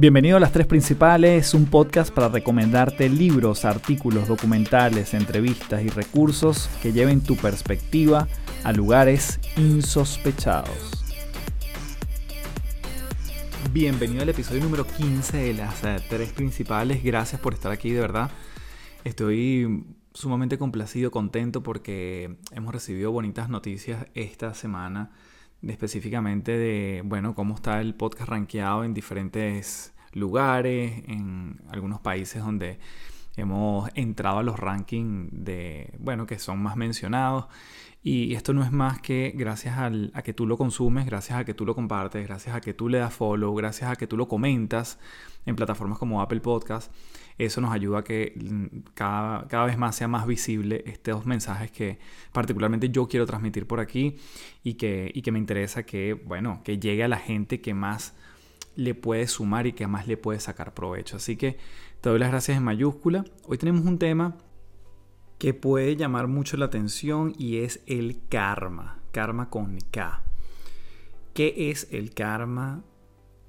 Bienvenido a Las Tres Principales, un podcast para recomendarte libros, artículos, documentales, entrevistas y recursos que lleven tu perspectiva a lugares insospechados. Bienvenido al episodio número 15 de Las eh, Tres Principales. Gracias por estar aquí, de verdad. Estoy sumamente complacido, contento porque hemos recibido bonitas noticias esta semana específicamente de, bueno, cómo está el podcast rankeado en diferentes lugares, en algunos países donde hemos entrado a los rankings de, bueno, que son más mencionados. Y esto no es más que gracias a que tú lo consumes, gracias a que tú lo compartes, gracias a que tú le das follow, gracias a que tú lo comentas en plataformas como Apple Podcast. Eso nos ayuda a que mm, cada, cada vez más sea más visible estos mensajes que particularmente yo quiero transmitir por aquí y que, y que me interesa que, bueno, que llegue a la gente que más le puede sumar y que más le puede sacar provecho. Así que te doy las gracias en mayúscula. Hoy tenemos un tema que puede llamar mucho la atención y es el karma. Karma con K. ¿Qué es el karma?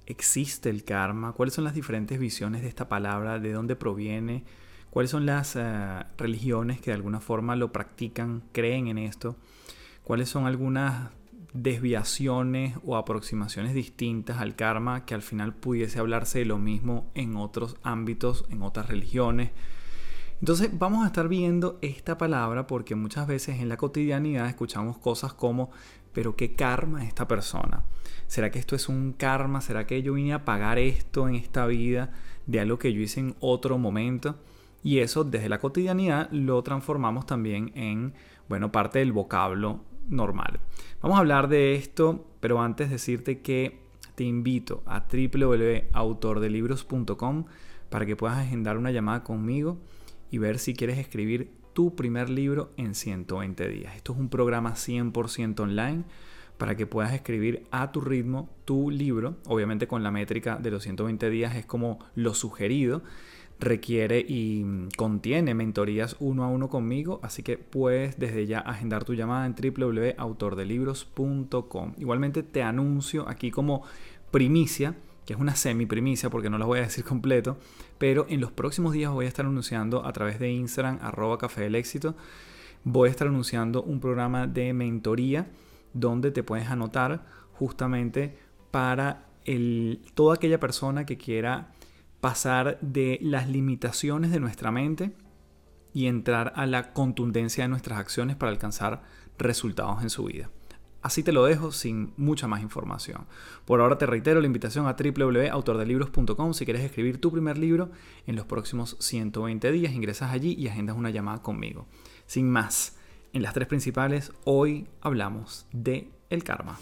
¿Existe el karma? ¿Cuáles son las diferentes visiones de esta palabra? ¿De dónde proviene? ¿Cuáles son las eh, religiones que de alguna forma lo practican, creen en esto? ¿Cuáles son algunas desviaciones o aproximaciones distintas al karma que al final pudiese hablarse de lo mismo en otros ámbitos, en otras religiones? Entonces vamos a estar viendo esta palabra porque muchas veces en la cotidianidad escuchamos cosas como, pero qué karma esta persona. ¿Será que esto es un karma? ¿Será que yo vine a pagar esto en esta vida de algo que yo hice en otro momento? Y eso desde la cotidianidad lo transformamos también en, bueno, parte del vocablo normal. Vamos a hablar de esto, pero antes decirte que te invito a www.autordelibros.com para que puedas agendar una llamada conmigo y ver si quieres escribir tu primer libro en 120 días. Esto es un programa 100% online para que puedas escribir a tu ritmo tu libro. Obviamente con la métrica de los 120 días es como lo sugerido. Requiere y contiene mentorías uno a uno conmigo, así que puedes desde ya agendar tu llamada en www.autordelibros.com. Igualmente te anuncio aquí como primicia que es una semi primicia porque no la voy a decir completo, pero en los próximos días voy a estar anunciando a través de Instagram, arroba café del éxito, voy a estar anunciando un programa de mentoría donde te puedes anotar justamente para el, toda aquella persona que quiera pasar de las limitaciones de nuestra mente y entrar a la contundencia de nuestras acciones para alcanzar resultados en su vida. Así te lo dejo sin mucha más información. Por ahora te reitero la invitación a www.autordelibros.com si quieres escribir tu primer libro en los próximos 120 días. Ingresas allí y agendas una llamada conmigo. Sin más, en las tres principales hoy hablamos de el karma.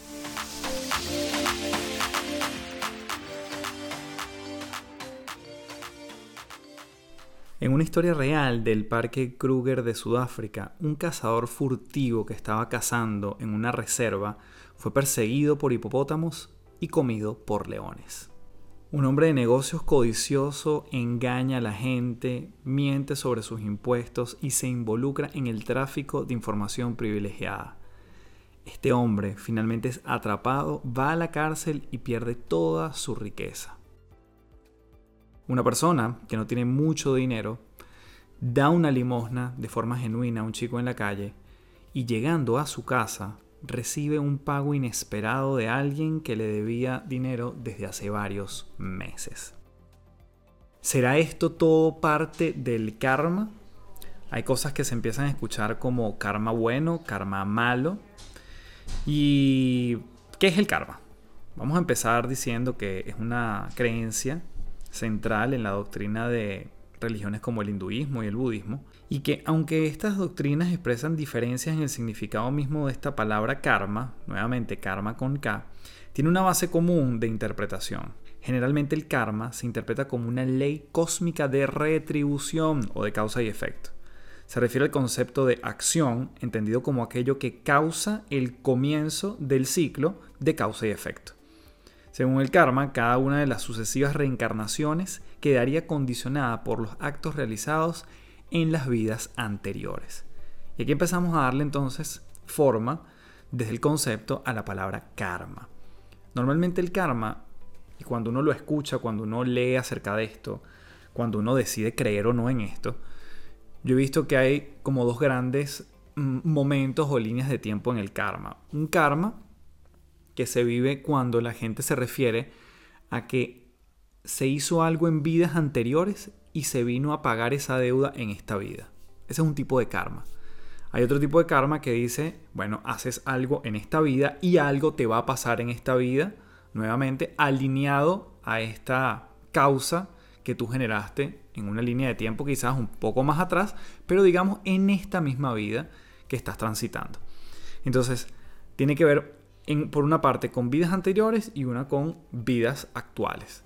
En una historia real del Parque Kruger de Sudáfrica, un cazador furtivo que estaba cazando en una reserva fue perseguido por hipopótamos y comido por leones. Un hombre de negocios codicioso engaña a la gente, miente sobre sus impuestos y se involucra en el tráfico de información privilegiada. Este hombre finalmente es atrapado, va a la cárcel y pierde toda su riqueza. Una persona que no tiene mucho dinero da una limosna de forma genuina a un chico en la calle y llegando a su casa recibe un pago inesperado de alguien que le debía dinero desde hace varios meses. ¿Será esto todo parte del karma? Hay cosas que se empiezan a escuchar como karma bueno, karma malo. ¿Y qué es el karma? Vamos a empezar diciendo que es una creencia central en la doctrina de religiones como el hinduismo y el budismo, y que aunque estas doctrinas expresan diferencias en el significado mismo de esta palabra karma, nuevamente karma con K, tiene una base común de interpretación. Generalmente el karma se interpreta como una ley cósmica de retribución o de causa y efecto. Se refiere al concepto de acción, entendido como aquello que causa el comienzo del ciclo de causa y efecto. Según el karma, cada una de las sucesivas reencarnaciones quedaría condicionada por los actos realizados en las vidas anteriores. Y aquí empezamos a darle entonces forma desde el concepto a la palabra karma. Normalmente el karma Y cuando uno lo escucha, cuando uno lee acerca de esto, cuando uno decide creer o no en esto, yo he visto que hay como dos grandes mm, momentos o líneas de tiempo en el karma. Un karma que se vive cuando la gente se refiere a que se hizo algo en vidas anteriores y se vino a pagar esa deuda en esta vida. Ese es un tipo de karma. Hay otro tipo de karma que dice, bueno, haces algo en esta vida y algo te va a pasar en esta vida, nuevamente alineado a esta causa que tú generaste en una línea de tiempo quizás un poco más atrás, pero digamos en esta misma vida que estás transitando. Entonces, tiene que ver por una parte con vidas anteriores y una con vidas actuales.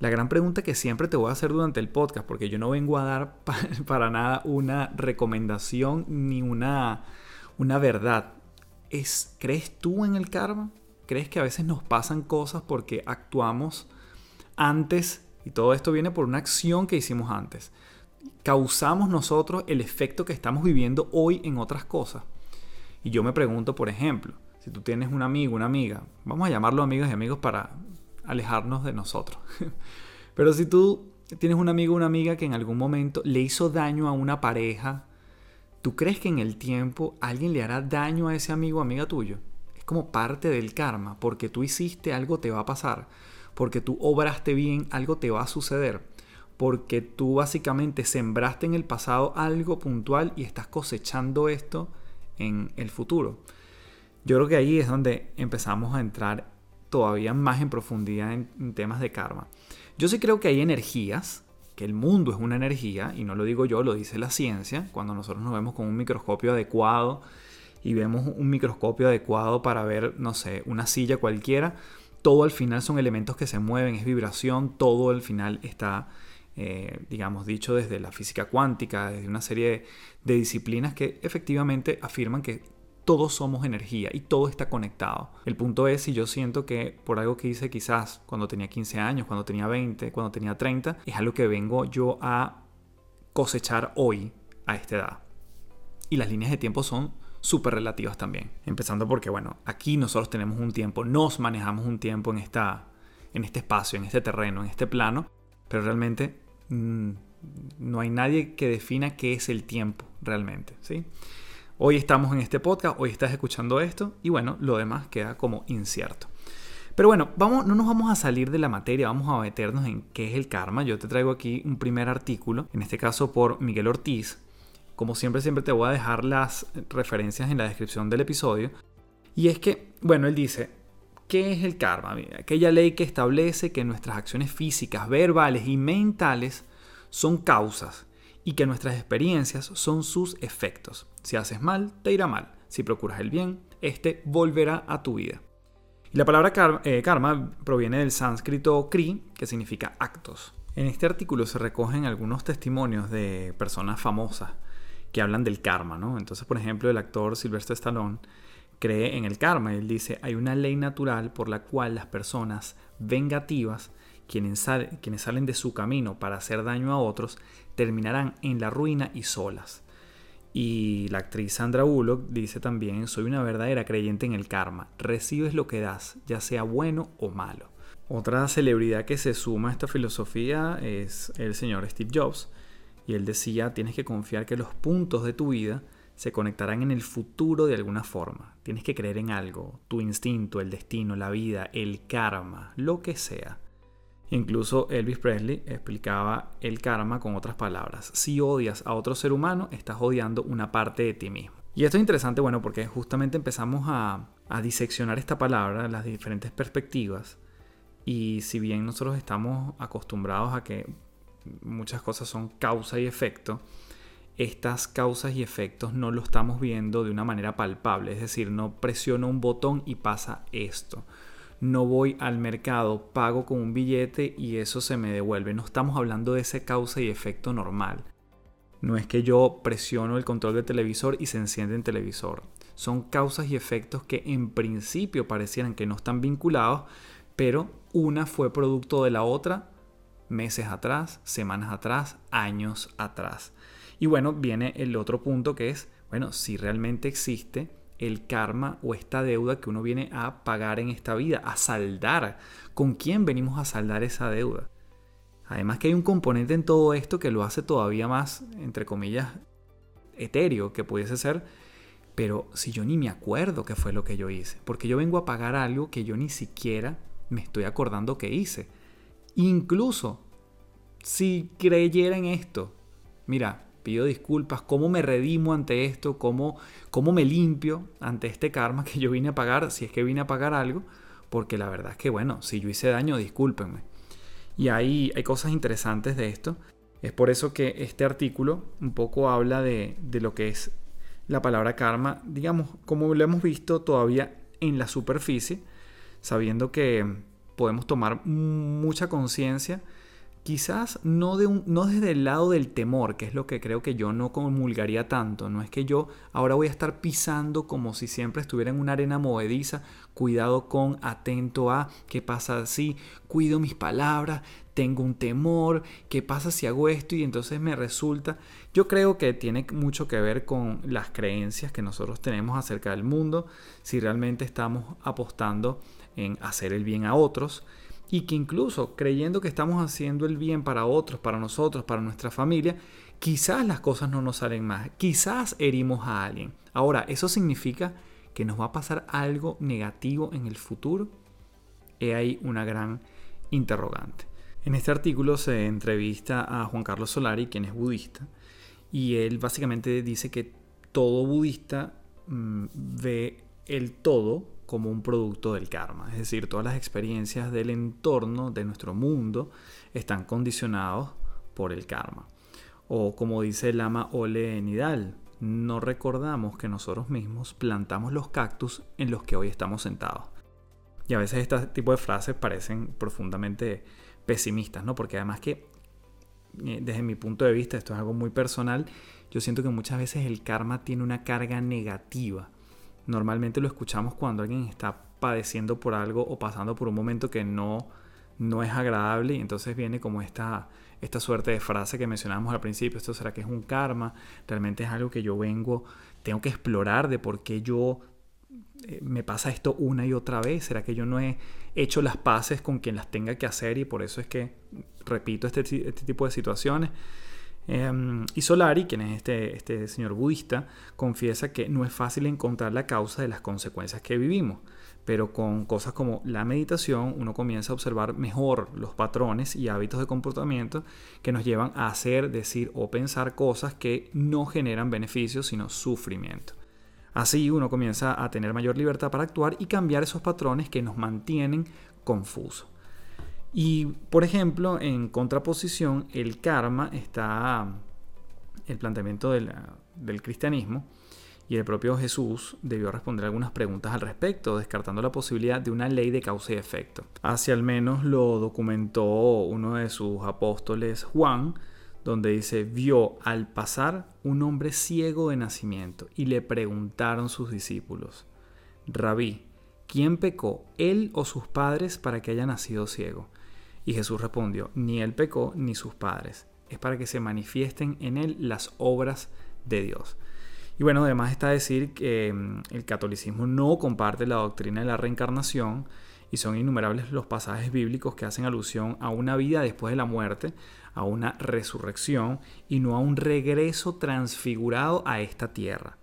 La gran pregunta que siempre te voy a hacer durante el podcast, porque yo no vengo a dar para nada una recomendación ni una, una verdad, es, ¿crees tú en el karma? ¿Crees que a veces nos pasan cosas porque actuamos antes y todo esto viene por una acción que hicimos antes? ¿Causamos nosotros el efecto que estamos viviendo hoy en otras cosas? Y yo me pregunto, por ejemplo, si tú tienes un amigo, una amiga, vamos a llamarlo amigos y amigos para alejarnos de nosotros. Pero si tú tienes un amigo o una amiga que en algún momento le hizo daño a una pareja, ¿tú crees que en el tiempo alguien le hará daño a ese amigo o amiga tuyo? Es como parte del karma, porque tú hiciste algo te va a pasar, porque tú obraste bien algo te va a suceder, porque tú básicamente sembraste en el pasado algo puntual y estás cosechando esto en el futuro. Yo creo que ahí es donde empezamos a entrar todavía más en profundidad en, temas de karma. Yo sí creo que hay energías, que el mundo es una energía, y no lo digo yo, lo dice la ciencia, cuando nosotros nos vemos con un microscopio adecuado y vemos un microscopio adecuado para ver, no sé, una silla cualquiera, todo al final son elementos que se mueven, es vibración, todo al final está, eh, digamos, dicho desde la física cuántica, desde una serie de disciplinas que efectivamente afirman que todos somos energía y todo está conectado. El punto es si yo siento que por algo que hice quizás cuando tenía 15 años, cuando tenía 20, cuando tenía 30, es algo que vengo yo a cosechar hoy a esta edad. Y las líneas de tiempo son súper relativas también. Empezando porque, bueno, aquí nosotros tenemos un tiempo, nos manejamos un tiempo en, esta, en este espacio, en este terreno, en este plano, pero realmente mm, no hay nadie que defina qué es el tiempo realmente, ¿sí? Hoy estamos en este podcast, hoy estás escuchando esto y bueno, lo demás queda como incierto. Pero bueno, vamos, no nos vamos a salir de la materia, vamos a meternos en qué es el karma. Yo te traigo aquí un primer artículo, en este caso por Miguel Ortiz. Como siempre, siempre te voy a dejar las referencias en la descripción del episodio. Y es que, bueno, él dice, ¿qué es el karma? aquella ley que establece que nuestras acciones físicas, verbales y mentales son causas y que nuestras experiencias son sus efectos. Si haces mal, te irá mal. Si procuras el bien, este volverá a tu vida. Y la palabra eh, karma proviene del sánscrito kri, que significa actos. En este artículo se recogen algunos testimonios de personas famosas que hablan del karma, ¿no? Entonces, por ejemplo, el actor Sylvester Stallone cree en el karma. Él dice, hay una ley natural por la cual las personas vengativas quienes, salen de su camino para hacer daño a otros terminarán en la ruina y solas. Y la actriz Sandra Bullock dice también, soy una verdadera creyente en el karma, recibes lo que das, ya sea bueno o malo. Otra celebridad que se suma a esta filosofía es el señor Steve Jobs, y él decía, tienes que confiar que los puntos de tu vida se conectarán en el futuro de alguna forma. Tienes que creer en algo, tu instinto, el destino, la vida, el karma, lo que sea. Incluso Elvis Presley explicaba el karma con otras palabras. Si odias a otro ser humano, estás odiando una parte de ti mismo. Y esto es interesante, bueno, porque justamente empezamos a, diseccionar esta palabra, las diferentes perspectivas. Y si bien nosotros estamos acostumbrados a que muchas cosas son causa y efecto, estas causas y efectos no lo estamos viendo de una manera palpable. Es decir, no presiono un botón y pasa esto no voy al mercado, pago con un billete y eso se me devuelve. No estamos hablando de ese causa y efecto normal. No es que yo presiono el control del televisor y se enciende el televisor. Son causas y efectos que en principio parecieran que no están vinculados, pero una fue producto de la otra meses atrás, semanas atrás, años atrás. Y bueno, viene el otro punto que es, bueno, si realmente existe el karma o esta deuda que uno viene a pagar en esta vida, a saldar. ¿Con quién venimos a saldar esa deuda? Además que hay un componente en todo esto que lo hace todavía más, entre comillas, etéreo que pudiese ser, pero si yo ni me acuerdo qué fue lo que yo hice, porque yo vengo a pagar algo que yo ni siquiera me estoy acordando que hice. Incluso si creyera en esto, mira, pido disculpas, ¿cómo me redimo ante esto? ¿Cómo, ¿Cómo me limpio ante este karma que yo vine a pagar, si es que vine a pagar algo? Porque la verdad es que, bueno, si yo hice daño, discúlpenme. Y ahí hay cosas interesantes de esto. Es por eso que este artículo un poco habla de, de lo que es la palabra karma, digamos, como lo hemos visto todavía en la superficie, sabiendo que podemos tomar mucha conciencia, quizás no, de un, no desde el lado del temor, que es lo que creo que yo no comulgaría tanto, no es que yo ahora voy a estar pisando como si siempre estuviera en una arena movediza, cuidado con, atento a, qué pasa si, cuido mis palabras, tengo un temor, qué pasa si hago esto y entonces me resulta. Yo creo que tiene mucho que ver con las creencias que nosotros tenemos acerca del mundo, si realmente estamos apostando en hacer el bien a otros y que incluso creyendo que estamos haciendo el bien para otros, para nosotros, para nuestra familia, quizás las cosas no nos salen más, quizás herimos a alguien. Ahora, ¿eso significa que nos va a pasar algo negativo en el futuro? He ahí una gran interrogante. En este artículo se entrevista a Juan Carlos Solari, quien es budista, y él básicamente dice que todo budista mm, ve el todo como un producto del karma, es decir, todas las experiencias del entorno, de nuestro mundo, están condicionados por el karma. O como dice el Lama Ole Nidal, no recordamos que nosotros mismos plantamos los cactus en los que hoy estamos sentados. Y a veces este tipo de frases parecen profundamente pesimistas, ¿no? Porque además que, eh, desde mi punto de vista, esto es algo muy personal, yo siento que muchas veces el karma tiene una carga negativa. Normalmente lo escuchamos cuando alguien está padeciendo por algo o pasando por un momento que no, no es agradable y entonces viene como esta, esta suerte de frase que mencionábamos al principio, esto será que es un karma, realmente es algo que yo vengo, tengo que explorar de por qué yo eh, me pasa esto una y otra vez? ¿Será que yo no he hecho las paces con quien las tenga que hacer y por eso es que repito este, este tipo de situaciones? Em, y Solari, quien es este, este señor budista, confiesa que no es fácil encontrar la causa de las consecuencias que vivimos, pero con cosas como la meditación uno comienza a observar mejor los patrones y hábitos de comportamiento que nos llevan a hacer, decir o pensar cosas que no generan beneficios, sino sufrimiento. Así uno comienza a tener mayor libertad para actuar y cambiar esos patrones que nos mantienen confusos. Y, por ejemplo, en contraposición, el karma está el planteamiento del, cristianismo y el propio Jesús debió responder algunas preguntas al respecto, descartando la posibilidad de una ley de causa y efecto. Así al menos lo documentó uno de sus apóstoles, Juan, donde dice, vio al pasar un hombre ciego de nacimiento y le preguntaron sus discípulos, Rabí, ¿quién pecó, él o sus padres para que haya nacido ciego? Y Jesús respondió, ni él pecó ni sus padres, es para que se manifiesten en él las obras de Dios. Y bueno, además está decir que mm, el catolicismo no comparte la doctrina de la reencarnación, y son innumerables los pasajes bíblicos que hacen alusión a una vida después de la muerte, a una resurrección y no a un regreso transfigurado a esta tierra.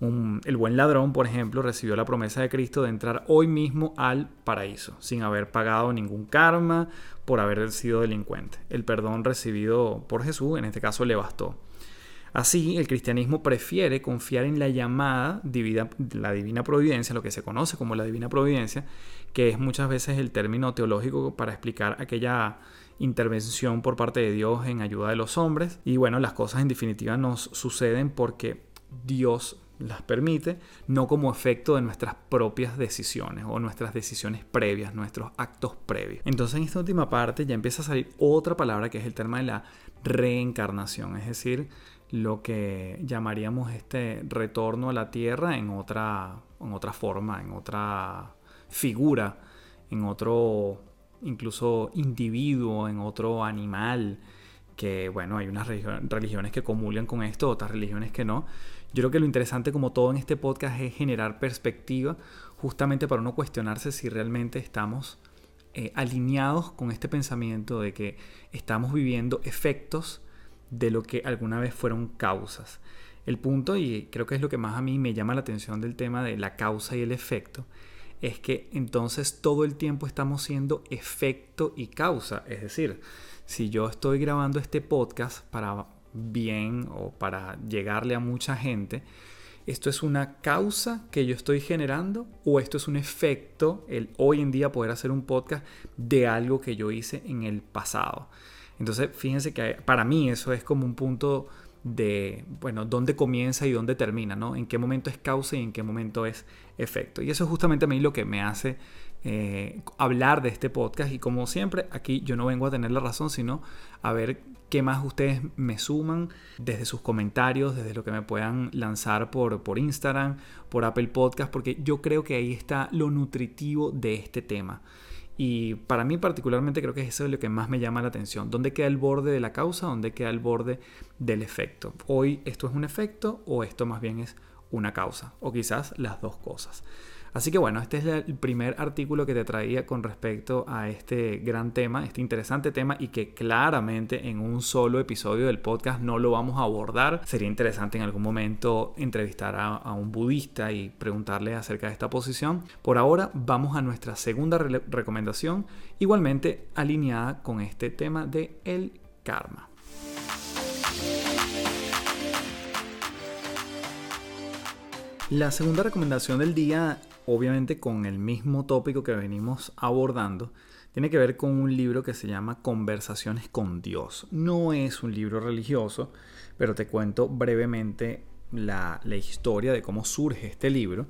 El buen ladrón, por ejemplo, recibió la promesa de Cristo de entrar hoy mismo al paraíso, sin haber pagado ningún karma por haber sido delincuente. El perdón recibido por Jesús, en este caso, le bastó. Así, el cristianismo prefiere confiar en la llamada divina, la divina providencia, lo que se conoce como la divina providencia, que es muchas veces el término teológico para explicar aquella intervención por parte de Dios en ayuda de los hombres. Y bueno, las cosas en definitiva nos suceden porque Dios las permite, no como efecto de nuestras propias decisiones o nuestras decisiones previas, nuestros actos previos. Entonces en esta última parte ya empieza a salir otra palabra que es el tema de la reencarnación, es decir, lo que llamaríamos este retorno a la tierra en otra, en otra forma, en otra figura, en otro incluso individuo, en otro animal, que bueno, hay unas religiones que comulgan con esto, otras religiones que no. Yo creo que lo interesante como todo en este podcast es generar perspectiva justamente para uno cuestionarse si realmente estamos eh, alineados con este pensamiento de que estamos viviendo efectos de lo que alguna vez fueron causas. El punto, y creo que es lo que más a mí me llama la atención del tema de la causa y el efecto, es que entonces todo el tiempo estamos siendo efecto y causa. Es decir, si yo estoy grabando este podcast para bien o para llegarle a mucha gente, ¿esto es una causa que yo estoy generando o esto es un efecto, el hoy en día poder hacer un podcast de algo que yo hice en el pasado? Entonces, fíjense que para mí eso es como un punto de, bueno, dónde comienza y dónde termina, ¿no? En qué momento es causa y en qué momento es efecto. Y eso es justamente a mí lo que me hace eh, hablar de este podcast. Y como siempre, aquí yo no vengo a tener la razón, sino a ver qué más ustedes me suman desde sus comentarios, desde lo que me puedan lanzar por, por Instagram, por Apple Podcast, porque yo creo que ahí está lo nutritivo de este tema. Y para mí particularmente creo que eso es lo que más me llama la atención. ¿Dónde queda el borde de la causa? ¿Dónde queda el borde del efecto? Hoy esto es un efecto o esto más bien es una causa. O quizás las dos cosas. Así que bueno, este es el primer artículo que te traía con respecto a este gran tema, este interesante tema y que claramente en un solo episodio del podcast no lo vamos a abordar. Sería interesante en algún momento entrevistar a, un budista y preguntarle acerca de esta posición. Por ahora vamos a nuestra segunda recomendación, igualmente alineada con este tema de el karma. La segunda recomendación del día obviamente con el mismo tópico que venimos abordando, tiene que ver con un libro que se llama Conversaciones con Dios. No es un libro religioso, pero te cuento brevemente la, historia de cómo surge este libro.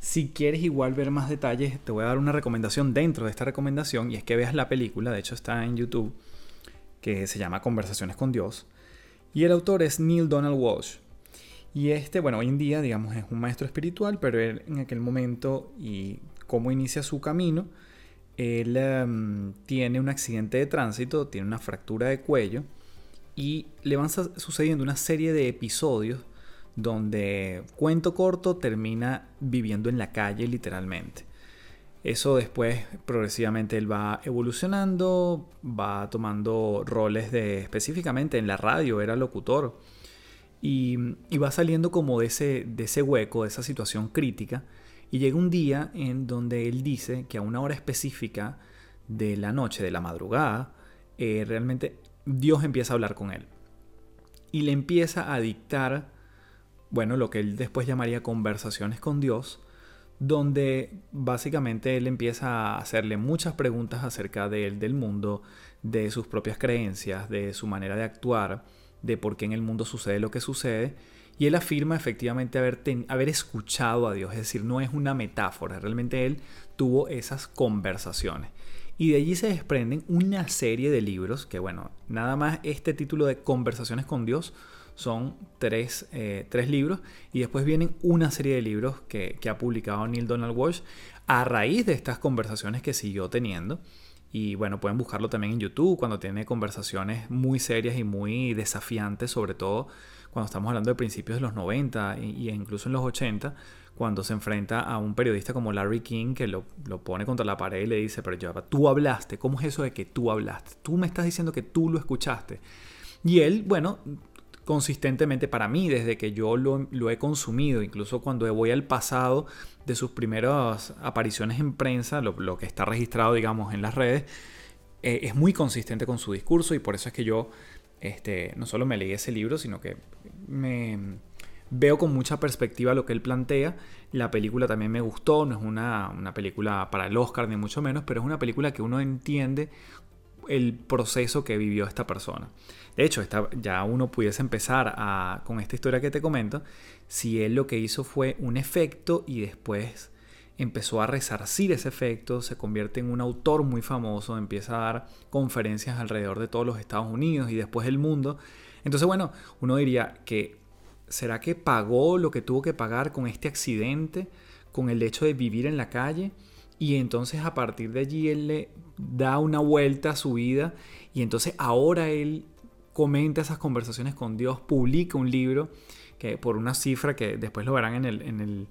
Si quieres igual ver más detalles, te voy a dar una recomendación dentro de esta recomendación y es que veas la película, de hecho está en YouTube, que se llama Conversaciones con Dios. Y el autor es Neil Donald Walsh. Y este, bueno, hoy en día, digamos, es un maestro espiritual, pero él en aquel momento y cómo inicia su camino, él em, tiene un accidente de tránsito, tiene una fractura de cuello y le van sucediendo una serie de episodios donde, cuento corto, termina viviendo en la calle literalmente. Eso después progresivamente él va evolucionando, va tomando roles de específicamente en la radio, era locutor y, va saliendo como de ese, de ese hueco, de esa situación crítica. Y llega un día en donde él dice que a una hora específica de la noche, de la madrugada, eh, realmente Dios empieza a hablar con él. Y le empieza a dictar, bueno, lo que él después llamaría conversaciones con Dios, donde básicamente él empieza a hacerle muchas preguntas acerca de él, del mundo, de sus propias creencias, de su manera de actuar de por qué en el mundo sucede lo que sucede. Y él afirma efectivamente haber, haber escuchado a Dios, es decir, no es una metáfora, realmente él tuvo esas conversaciones. Y de allí se desprenden una serie de libros, que bueno, nada más este título de Conversaciones con Dios son tres, eh, libros, y después vienen una serie de libros que, que ha publicado Neil Donald Walsh a raíz de estas conversaciones que siguió teniendo. Y bueno, pueden buscarlo también en YouTube cuando tiene conversaciones muy serias y muy desafiantes, sobre todo cuando estamos hablando de principios de los 90 y, incluso en los 80, cuando se enfrenta a un periodista como Larry King que lo, lo pone contra la pared y le dice, pero ya, tú hablaste, ¿cómo es eso de que tú hablaste? Tú me estás diciendo que tú lo escuchaste. Y él, bueno, consistentemente para mí desde que yo lo, he consumido, incluso cuando voy al pasado de sus primeras apariciones en prensa, lo, que está registrado, digamos, en las redes, eh, es muy consistente con su discurso y por eso es que yo este, no solo me leí ese libro, sino que me veo con mucha perspectiva lo que él plantea. La película también me gustó, no es una, una película para el Oscar ni mucho menos, pero es una película que uno entiende el proceso que vivió esta persona. De hecho, ya uno pudiese empezar a, con esta historia que te comento, si él lo que hizo fue un efecto y después empezó a resarcir ese efecto, se convierte en un autor muy famoso, empieza a dar conferencias alrededor de todos los Estados Unidos y después del mundo. Entonces, bueno, uno diría que, ¿será que pagó lo que tuvo que pagar con este accidente, con el hecho de vivir en la calle? Y entonces a partir de allí él le da una vuelta a su vida y entonces ahora él comenta esas conversaciones con Dios, publica un libro que por una cifra que después lo verán en el, en el,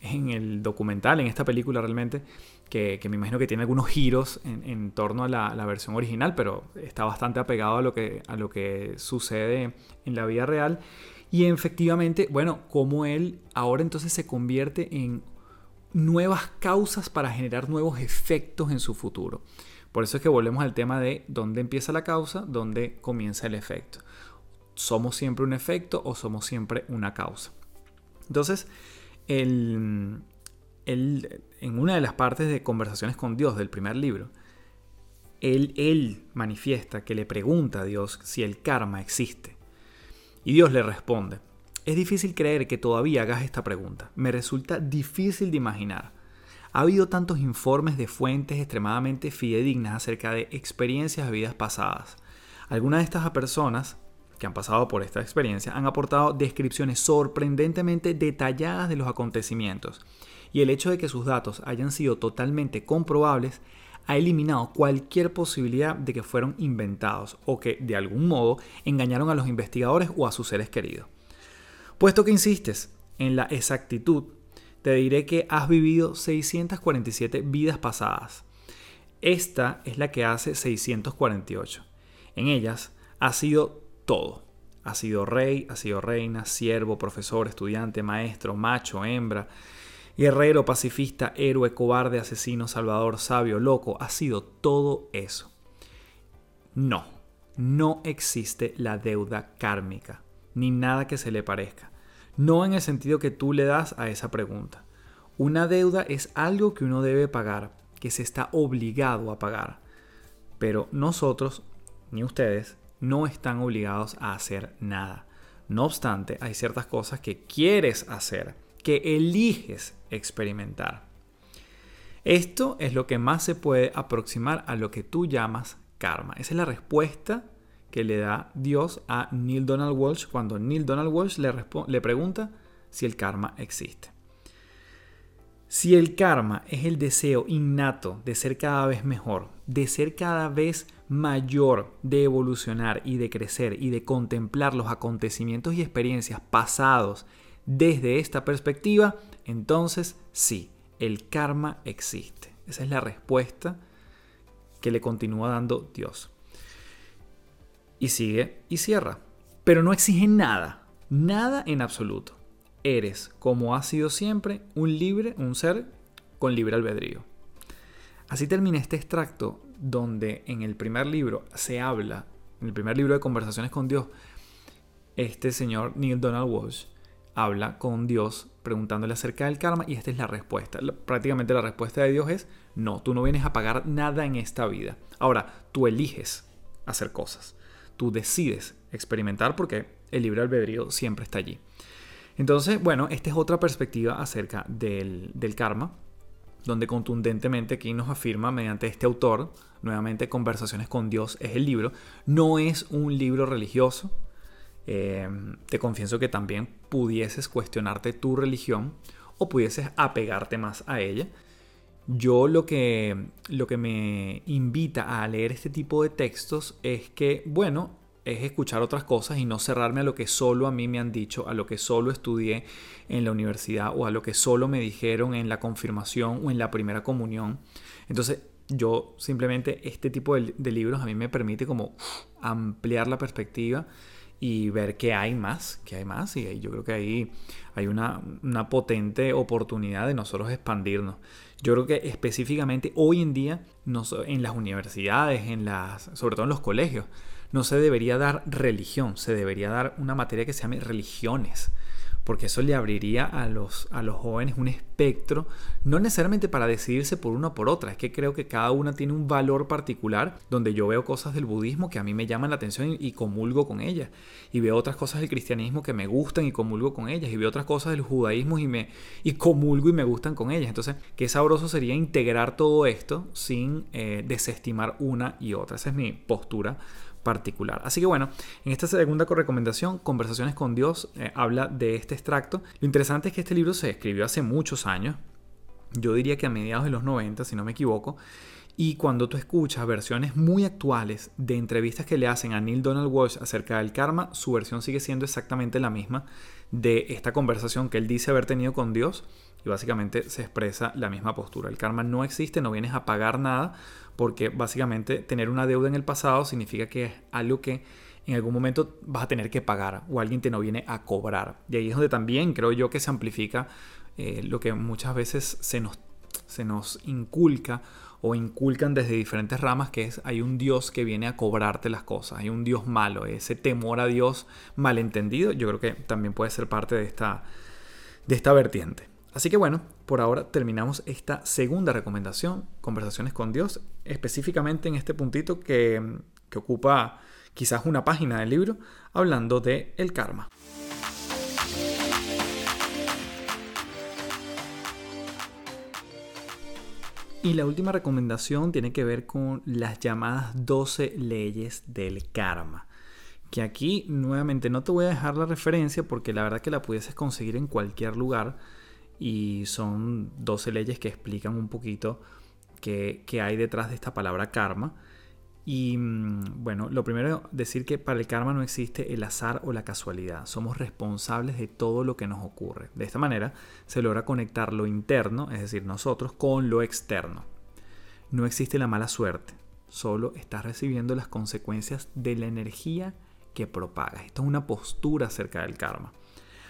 en el documental, en esta película realmente, que, me imagino que tiene algunos giros en, torno a la, la, versión original, pero está bastante apegado a lo, que, a lo que sucede en la vida real. Y efectivamente, bueno, como él ahora entonces se convierte en nuevas causas para generar nuevos efectos en su futuro. Por eso es que volvemos al tema de dónde empieza la causa, dónde comienza el efecto. ¿Somos siempre un efecto o somos siempre una causa? Entonces, el, en una de las partes de Conversaciones con Dios del primer libro, él, él manifiesta que le pregunta a Dios si el karma existe. Y Dios le responde, es difícil creer que todavía hagas esta pregunta. Me resulta difícil de imaginar. Ha habido tantos informes de fuentes extremadamente fidedignas acerca de experiencias de vidas pasadas. Algunas de estas personas que han pasado por esta experiencia han aportado descripciones sorprendentemente detalladas de los acontecimientos y el hecho de que sus datos hayan sido totalmente comprobables ha eliminado cualquier posibilidad de que fueron inventados o que de algún modo engañaron a los investigadores o a sus seres queridos. Puesto que insistes en la exactitud, te diré que has vivido 647 vidas pasadas. Esta es la que hace 648. En ellas has sido todo. Has sido rey, has sido reina, siervo, profesor, estudiante, maestro, macho, hembra, Guerrero, pacifista, héroe, cobarde, asesino, salvador, sabio, loco, ha sido todo eso. No, no existe la deuda kármica, ni nada que se le parezca. No en el sentido que tú le das a esa pregunta. Una deuda es algo que uno debe pagar, que se está obligado a pagar. Pero nosotros, ni ustedes, no están obligados a hacer nada. No obstante, hay ciertas cosas que quieres hacer que eliges experimentar. Esto es lo que más se puede aproximar a lo que tú llamas karma. Esa es la respuesta que le da Dios a Neil Donald Walsh cuando Neil Donald Walsh le, le pregunta si el karma existe. Si el karma es el deseo innato de ser cada vez mejor, de ser cada vez mayor, de evolucionar y de crecer y de contemplar los acontecimientos y experiencias pasados desde esta perspectiva, entonces sí, el karma existe. Esa es la respuesta que le continúa dando Dios. Y sigue y cierra. Pero no exige nada, nada en absoluto. Eres, como has sido siempre, un libre, un ser con libre albedrío. Así termina este extracto donde en el primer libro se habla, en el primer libro de conversaciones con Dios, este señor Neil Donald Walsh habla con Dios preguntándole acerca del karma y esta es la respuesta. Prácticamente la respuesta de Dios es, no, tú no vienes a pagar nada en esta vida. Ahora, tú eliges hacer cosas. Tú decides experimentar porque el libre albedrío siempre está allí. Entonces, bueno, esta es otra perspectiva acerca del, del karma, donde contundentemente aquí nos afirma mediante este autor, nuevamente Conversaciones con Dios es el libro, no es un libro religioso, Em, te confieso que también pudieses cuestionarte tu religión o pudieses apegarte más a ella. Yo lo que, lo que me invita a leer este tipo de textos es que, bueno, es escuchar otras cosas y no cerrarme a lo que solo a mí me han dicho, a lo que solo estudié en la universidad o a lo que solo me dijeron en la confirmación o en la primera comunión. Entonces, yo simplemente este tipo de, de libros a mí me permite como ampliar la perspectiva y ver qué hay más, qué hay más. Y yo creo que ahí hay una, potente oportunidad de nosotros expandirnos. Yo creo que específicamente hoy en día, en las universidades, en las, sobre todo en los colegios, no se debería dar religión, se debería dar una materia que se llame religiones porque eso le abriría a los, a los jóvenes un espectro, no necesariamente para decidirse por una o por otra, es que creo que cada una tiene un valor particular, donde yo veo cosas del budismo que a mí me llaman la atención y, comulgo con ellas, y veo otras cosas del cristianismo que me gustan y comulgo con ellas, y veo otras cosas del judaísmo y, me, y comulgo y me gustan con ellas. Entonces, qué sabroso sería integrar todo esto sin eh, desestimar una y otra. Esa es mi postura particular. Así que bueno, en esta segunda recomendación, Conversaciones con Dios, eh, habla de este extracto. Lo interesante es que este libro se escribió hace muchos años, yo diría que a mediados de los 90, si no me equivoco, Y cuando tú escuchas versiones muy actuales de entrevistas que le hacen a Neil Donald Walsh acerca del karma, su versión sigue siendo exactamente la misma de esta conversación que él dice haber tenido con Dios y básicamente se expresa la misma postura. El karma no existe, no vienes a pagar nada porque básicamente tener una deuda en el pasado significa que es algo que en algún momento vas a tener que pagar o alguien te no viene a cobrar. Y ahí es donde también creo yo que se amplifica eh, lo que muchas veces se nos, se nos inculca o inculcan desde diferentes ramas que es hay un Dios que viene a cobrarte las cosas, hay un Dios malo, ese temor a Dios malentendido, yo creo que también puede ser parte de esta, de esta vertiente. Así que bueno, por ahora terminamos esta segunda recomendación, conversaciones con Dios, específicamente en este puntito que, ocupa quizás una página del libro, hablando de el karma. Y la última recomendación tiene que ver con las llamadas 12 leyes del karma. Que aquí nuevamente no te voy a dejar la referencia porque la verdad que la pudieses conseguir en cualquier lugar. Y son 12 leyes que explican un poquito qué, qué hay detrás de esta palabra karma. Y mm, bueno, lo primero decir que para el karma no existe el azar o la casualidad. Somos responsables de todo lo que nos ocurre. De esta manera se logra conectar lo interno, es decir, nosotros, con lo externo. No existe la mala suerte. Solo estás recibiendo las consecuencias de la energía que propagas. Esto es una postura acerca del karma.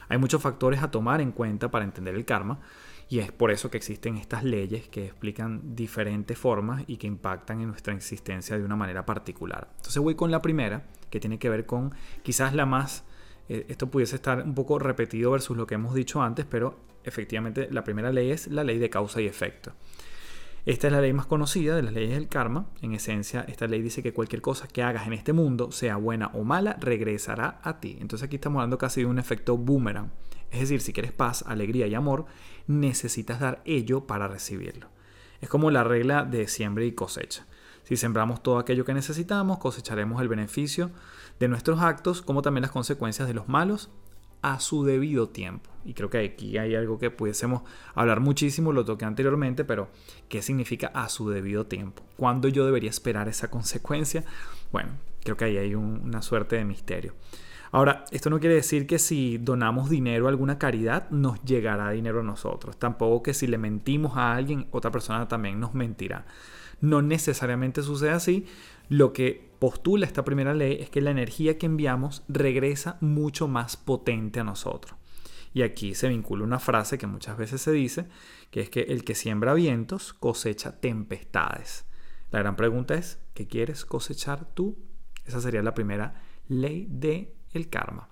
Hay muchos factores a tomar en cuenta para entender el karma, y es por eso que existen estas leyes que explican diferentes formas y que impactan en nuestra existencia de una manera particular. Entonces voy con la primera, que tiene que ver con quizás la más, eh, esto pudiese estar un poco repetido versus lo que hemos dicho antes, pero efectivamente la primera ley es la ley de causa y efecto. Esta es la ley más conocida de las leyes del karma. En esencia, esta ley dice que cualquier cosa que hagas en este mundo, sea buena o mala, regresará a ti. Entonces aquí estamos hablando casi de un efecto boomerang. Es decir, si quieres paz, alegría y amor, necesitas dar ello para recibirlo. Es como la regla de siembra y cosecha. Si sembramos todo aquello que necesitamos, cosecharemos el beneficio de nuestros actos, como también las consecuencias de los malos, a su debido tiempo. Y creo que aquí hay algo que pudiésemos hablar muchísimo, lo toqué anteriormente, pero ¿qué significa a su debido tiempo? ¿Cuándo yo debería esperar esa consecuencia? Bueno, creo que ahí hay una suerte de misterio. Ahora, esto no quiere decir que si donamos dinero a alguna caridad nos llegará dinero a nosotros. Tampoco que si le mentimos a alguien, otra persona también nos mentirá. No necesariamente sucede así. Lo que postula esta primera ley es que la energía que enviamos regresa mucho más potente a nosotros. Y aquí se vincula una frase que muchas veces se dice, que es que el que siembra vientos cosecha tempestades. La gran pregunta es, ¿qué quieres cosechar tú? Esa sería la primera ley de el karma.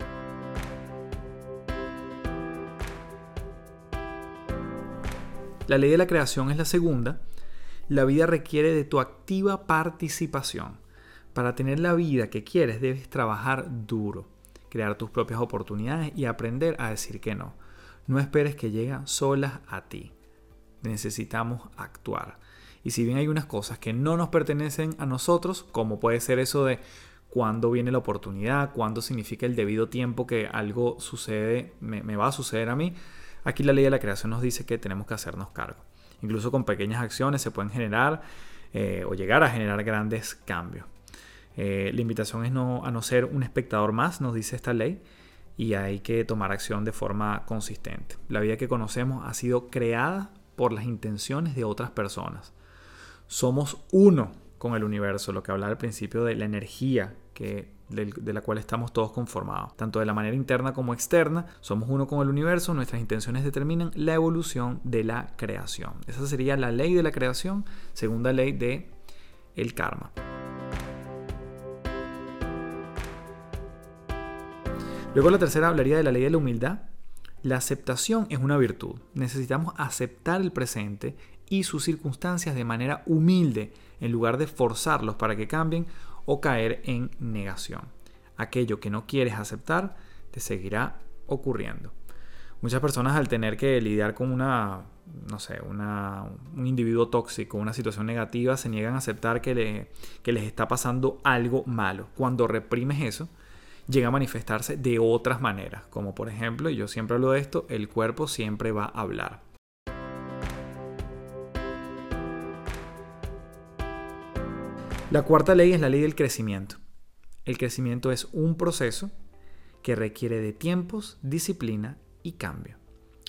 La ley de la creación es la segunda. La vida requiere de tu activa participación. Para tener la vida que quieres debes trabajar duro, crear tus propias oportunidades y aprender a decir que no. No esperes que lleguen solas a ti. Necesitamos actuar. Y si bien hay unas cosas que no nos pertenecen a nosotros, como puede ser eso de cuándo viene la oportunidad, cuándo significa el debido tiempo que algo sucede, me, va a suceder a mí. Aquí la ley de la creación nos dice que tenemos que hacernos cargo. Incluso con pequeñas acciones se pueden generar eh, o llegar a generar grandes cambios. Eh, la invitación es no, a no ser un espectador más, nos dice esta ley, y hay que tomar acción de forma consistente. La vida que conocemos ha sido creada por las intenciones de otras personas. Somos uno con el universo, lo que habla al principio de la energía que, de, la cual estamos todos conformados. Tanto de la manera interna como externa, somos uno con el universo, nuestras intenciones determinan la evolución de la creación. Esa sería la ley de la creación, segunda ley de el karma. Luego la tercera hablaría de la ley de la humildad. La aceptación es una virtud. Necesitamos aceptar el presente y sus circunstancias de manera humilde en lugar de forzarlos para que cambien o caer en negación. Aquello que no quieres aceptar te seguirá ocurriendo. Muchas personas al tener que lidiar con una, no sé, un individuo tóxico, una situación negativa, se niegan a aceptar que, le, que les está pasando algo malo. Cuando reprimes eso, llega a manifestarse de otras maneras, como por ejemplo, y yo siempre hablo de esto, el cuerpo siempre va a hablar. La cuarta ley es la ley del crecimiento. El crecimiento es un proceso que requiere de tiempos, disciplina y cambio.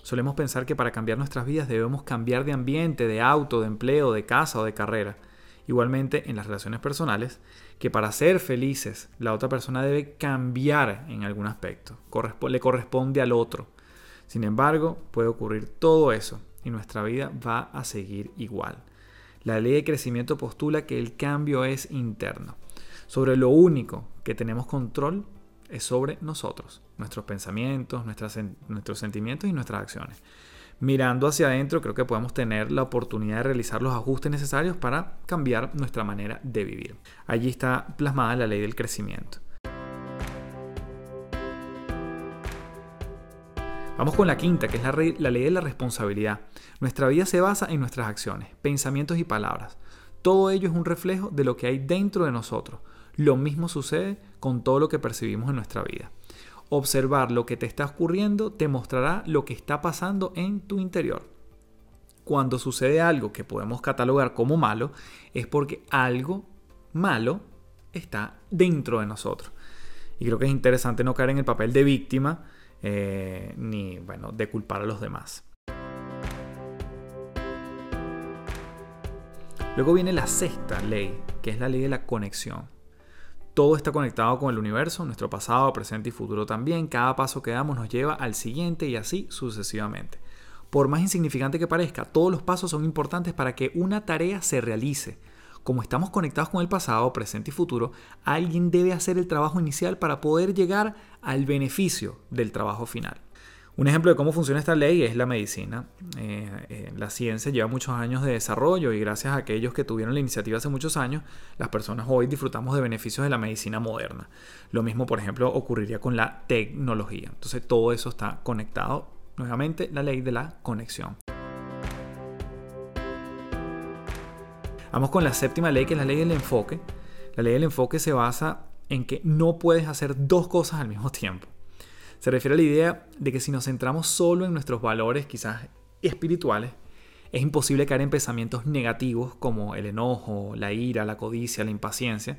Solemos pensar que para cambiar nuestras vidas debemos cambiar de ambiente, de auto, de empleo, de casa o de carrera. Igualmente en las relaciones personales, que para ser felices la otra persona debe cambiar en algún aspecto, le corresponde al otro. Sin embargo, puede ocurrir todo eso y nuestra vida va a seguir igual. La ley de crecimiento postula que el cambio es interno. Sobre lo único que tenemos control es sobre nosotros, nuestros pensamientos, nuestros sentimientos y nuestras acciones. Mirando hacia adentro creo que podemos tener la oportunidad de realizar los ajustes necesarios para cambiar nuestra manera de vivir. Allí está plasmada la ley del crecimiento. Vamos con la quinta, que es la, la, ley de la responsabilidad. Nuestra vida se basa en nuestras acciones, pensamientos y palabras. Todo ello es un reflejo de lo que hay dentro de nosotros. Lo mismo sucede con todo lo que percibimos en nuestra vida. Observar lo que te está ocurriendo te mostrará lo que está pasando en tu interior. Cuando sucede algo que podemos catalogar como malo, es porque algo malo está dentro de nosotros. Y creo que es interesante no caer en el papel de víctima eh, ni bueno, de culpar a los demás. Luego viene la sexta ley, que es la ley de la conexión. Todo está conectado con el universo, nuestro pasado, presente y futuro también. Cada paso que damos nos lleva al siguiente y así sucesivamente. Por más insignificante que parezca, todos los pasos son importantes para que una tarea se realice. Como estamos conectados con el pasado, presente y futuro, alguien debe hacer el trabajo inicial para poder llegar al beneficio del trabajo final. Un ejemplo de cómo funciona esta ley es la medicina. Eh, eh, la ciencia lleva muchos años de desarrollo y gracias a aquellos que tuvieron la iniciativa hace muchos años, las personas hoy disfrutamos de beneficios de la medicina moderna. Lo mismo, por ejemplo, ocurriría con la tecnología. Entonces todo eso está conectado. Nuevamente, la ley de la conexión. Vamos con la séptima ley, que es la ley del enfoque. La ley del enfoque se basa en que no puedes hacer dos cosas al mismo tiempo. Se refiere a la idea de que si nos centramos solo en nuestros valores, quizás espirituales, es imposible caer en pensamientos negativos como el enojo, la ira, la codicia, la impaciencia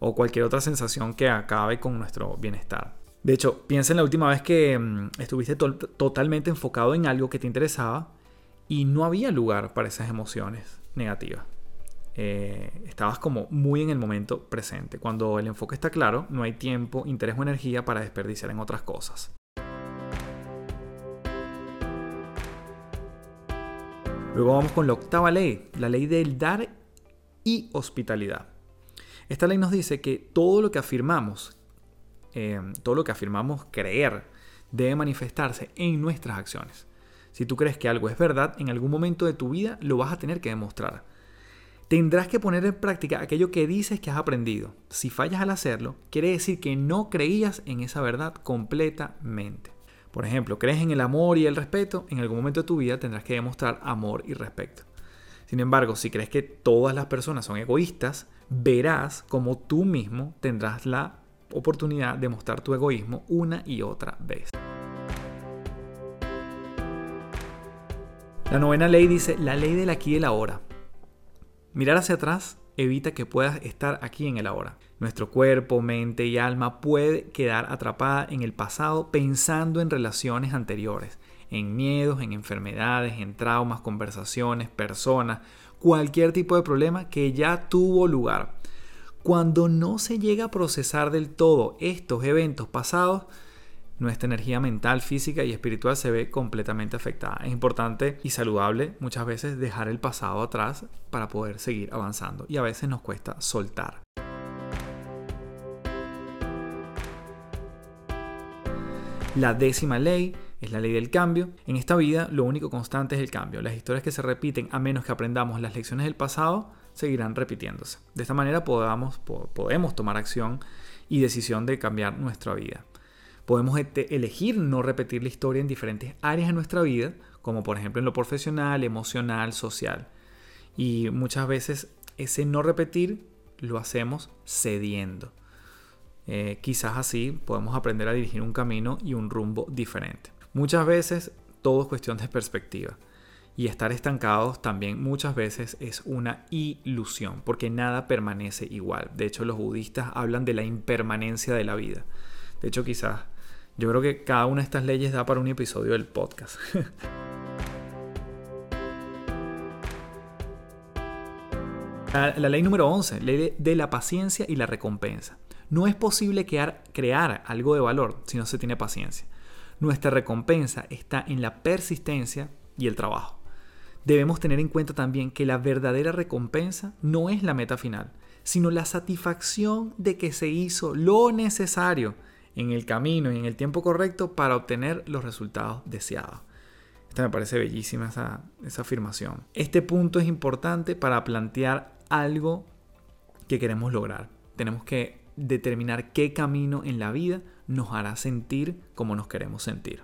o cualquier otra sensación que acabe con nuestro bienestar. De hecho, piensa en la última vez que mm, estuviste totalmente enfocado en algo que te interesaba y no había lugar para esas emociones negativas. Eh, estabas como muy en el momento presente. Cuando el enfoque está claro, no hay tiempo, interés o energía para desperdiciar en otras cosas. Luego vamos con la octava ley, la ley del dar y hospitalidad. Esta ley nos dice que todo lo que afirmamos, eh, todo lo que afirmamos creer, debe manifestarse en nuestras acciones. Si tú crees que algo es verdad, en algún momento de tu vida lo vas a tener que demostrar. Tendrás que poner en práctica aquello que dices que has aprendido. Si fallas al hacerlo, quiere decir que no creías en esa verdad completamente. Por ejemplo, crees en el amor y el respeto, en algún momento de tu vida tendrás que demostrar amor y respeto. Sin embargo, si crees que todas las personas son egoístas, verás como tú mismo tendrás la oportunidad de mostrar tu egoísmo una y otra vez. La novena ley dice la ley del aquí y la ahora. Mirar hacia atrás evita que puedas estar aquí en el ahora. Nuestro cuerpo, mente y alma puede quedar atrapada en el pasado pensando en relaciones anteriores, en miedos, en enfermedades, en traumas, conversaciones, personas, cualquier tipo de problema que ya tuvo lugar. Cuando no se llega a procesar del todo estos eventos pasados, nuestra energía mental, física y espiritual se ve completamente afectada. Es importante y saludable muchas veces dejar el pasado atrás para poder seguir avanzando y a veces nos cuesta soltar. La décima ley es la ley del cambio. En esta vida lo único constante es el cambio. Las historias que se repiten a menos que aprendamos las lecciones del pasado seguirán repitiéndose. De esta manera podamos, podemos tomar acción y decisión de cambiar nuestra vida. Podemos elegir no repetir la historia en diferentes áreas de nuestra vida, como por ejemplo en lo profesional, emocional, social. Y muchas veces ese no repetir lo hacemos cediendo. Eh, quizás así podemos aprender a dirigir un camino y un rumbo diferente. Muchas veces todo es cuestión de perspectiva. Y estar estancados también muchas veces es una ilusión, porque nada permanece igual. De hecho, los budistas hablan de la impermanencia de la vida. De hecho, quizás yo creo que cada una de estas leyes da para un episodio del podcast. la, ley número 11, ley de, la paciencia y la recompensa. No es posible crear, crear algo de valor si no se tiene paciencia. Nuestra recompensa está en la persistencia y el trabajo. Debemos tener en cuenta también que la verdadera recompensa no es la meta final, sino la satisfacción de que se hizo lo necesario en el camino y en el tiempo correcto para obtener los resultados deseados. Esta me parece bellísima esa, afirmación. Este punto es importante para plantear algo que queremos lograr. Tenemos que determinar qué camino en la vida nos hará sentir como nos queremos sentir.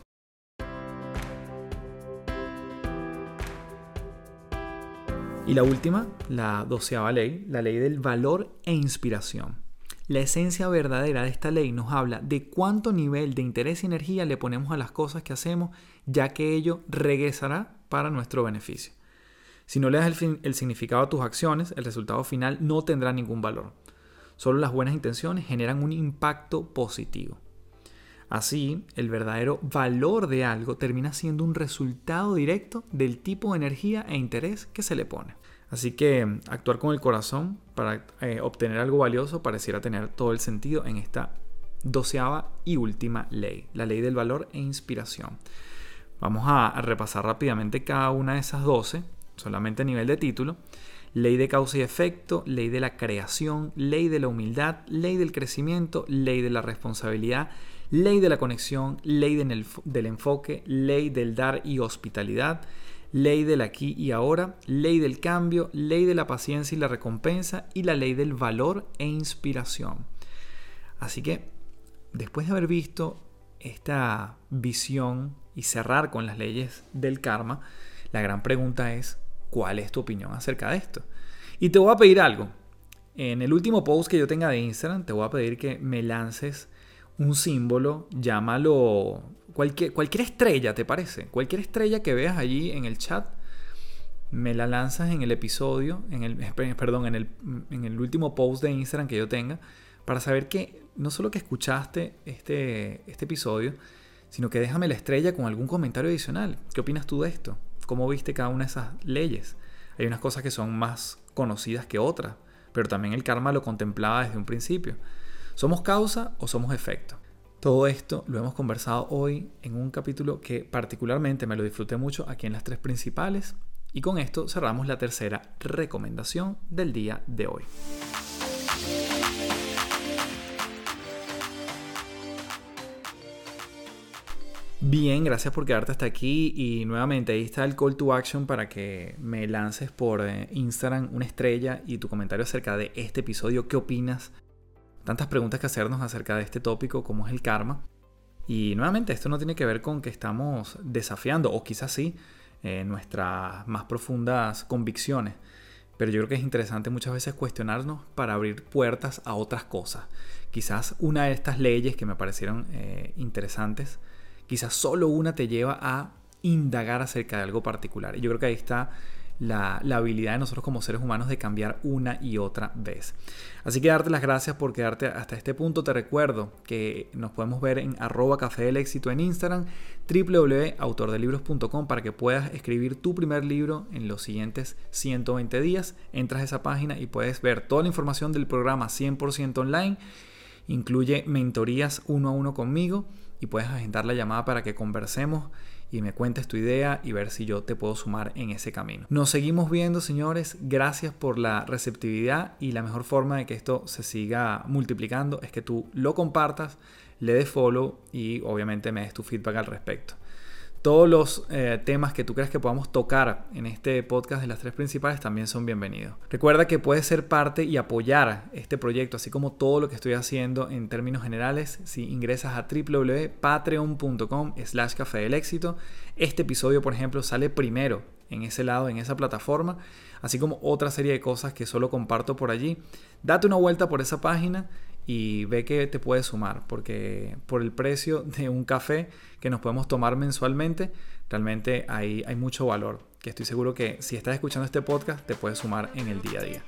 Y la última, la doceava ley, la ley del valor e inspiración. La esencia verdadera de esta ley nos habla de cuánto nivel de interés y energía le ponemos a las cosas que hacemos, ya que ello regresará para nuestro beneficio. Si no le das el, significado a tus acciones, el resultado final no tendrá ningún valor. Solo las buenas intenciones generan un impacto positivo. Así, el verdadero valor de algo termina siendo un resultado directo del tipo de energía e interés que se le pone. Así que actuar con el corazón para eh, obtener algo valioso pareciera tener todo el sentido en esta doceava y última ley, la ley del valor e inspiración. Vamos a repasar rápidamente cada una de esas doce solamente a nivel de título, ley de causa y efecto, ley de la creación, ley de la humildad, ley del crecimiento, ley de la responsabilidad, ley de la conexión, ley del enfoque, ley del dar y hospitalidad, ley del aquí y ahora, ley del cambio, ley de la paciencia y la recompensa y la ley del valor e inspiración. Así que, después de haber visto esta visión y cerrar con las leyes del karma, la gran pregunta es, cuál es tu opinión acerca de esto. Y te voy a pedir algo. En el último post que yo tenga de Instagram, te voy a pedir que me lances un símbolo, llámalo cualquier, cualquier estrella, ¿te parece? Cualquier estrella que veas allí en el chat, me la lanzas en el episodio, en el, perdón, en el, en el último post de Instagram que yo tenga, para saber que no solo que escuchaste este, este episodio, sino que déjame la estrella con algún comentario adicional. ¿Qué opinas tú de esto? cómo viste cada una de esas leyes. Hay unas cosas que son más conocidas que otras, pero también el karma lo contemplaba desde un principio. ¿Somos causa o somos efecto? Todo esto lo hemos conversado hoy en un capítulo que particularmente me lo disfruté mucho aquí en las tres principales y con esto cerramos la tercera recomendación del día de hoy. Bien, gracias por quedarte hasta aquí y nuevamente ahí está el call to action para que me lances por eh, Instagram una estrella y tu comentario acerca de este episodio, qué opinas. Tantas preguntas que hacernos acerca de este tópico como es el karma. Y nuevamente esto no tiene que ver con que estamos desafiando, o quizás sí, eh, nuestras más profundas convicciones. Pero yo creo que es interesante muchas veces cuestionarnos para abrir puertas a otras cosas. Quizás una de estas leyes que me parecieron eh, interesantes quizás solo una te lleva a indagar acerca de algo particular. Y yo creo que ahí está la, habilidad de nosotros como seres humanos de cambiar una y otra vez. Así que darte las gracias por quedarte hasta este punto. Te recuerdo que nos podemos ver en arroba café del éxito en Instagram, www.autordelibros.com para que puedas escribir tu primer libro en los siguientes 120 días. Entras a esa página y puedes ver toda la información del programa 100% online. Incluye mentorías uno a uno conmigo y puedes agendar la llamada para que conversemos y me cuentes tu idea y ver si yo te puedo sumar en ese camino. Nos seguimos viendo, señores. Gracias por la receptividad y la mejor forma de que esto se siga multiplicando es que tú lo compartas, le des follow y obviamente me des tu feedback al respecto todos los eh, temas que tú creas que podamos tocar en este podcast de las tres principales también son bienvenidos. Recuerda que puedes ser parte y apoyar este proyecto, así como todo lo que estoy haciendo en términos generales, si ingresas a www.patreon.com slash café del éxito. Este episodio, por ejemplo, sale primero en ese lado, en esa plataforma, así como otra serie de cosas que solo comparto por allí. Date una vuelta por esa página y ve que te puedes sumar, porque por el precio de un café que nos podemos tomar mensualmente, realmente hay, hay mucho valor, que estoy seguro que si estás escuchando este podcast te puedes sumar en el día a día.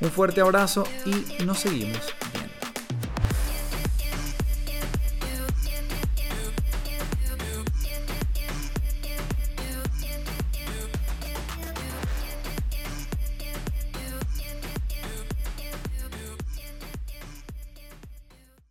Un fuerte abrazo y nos seguimos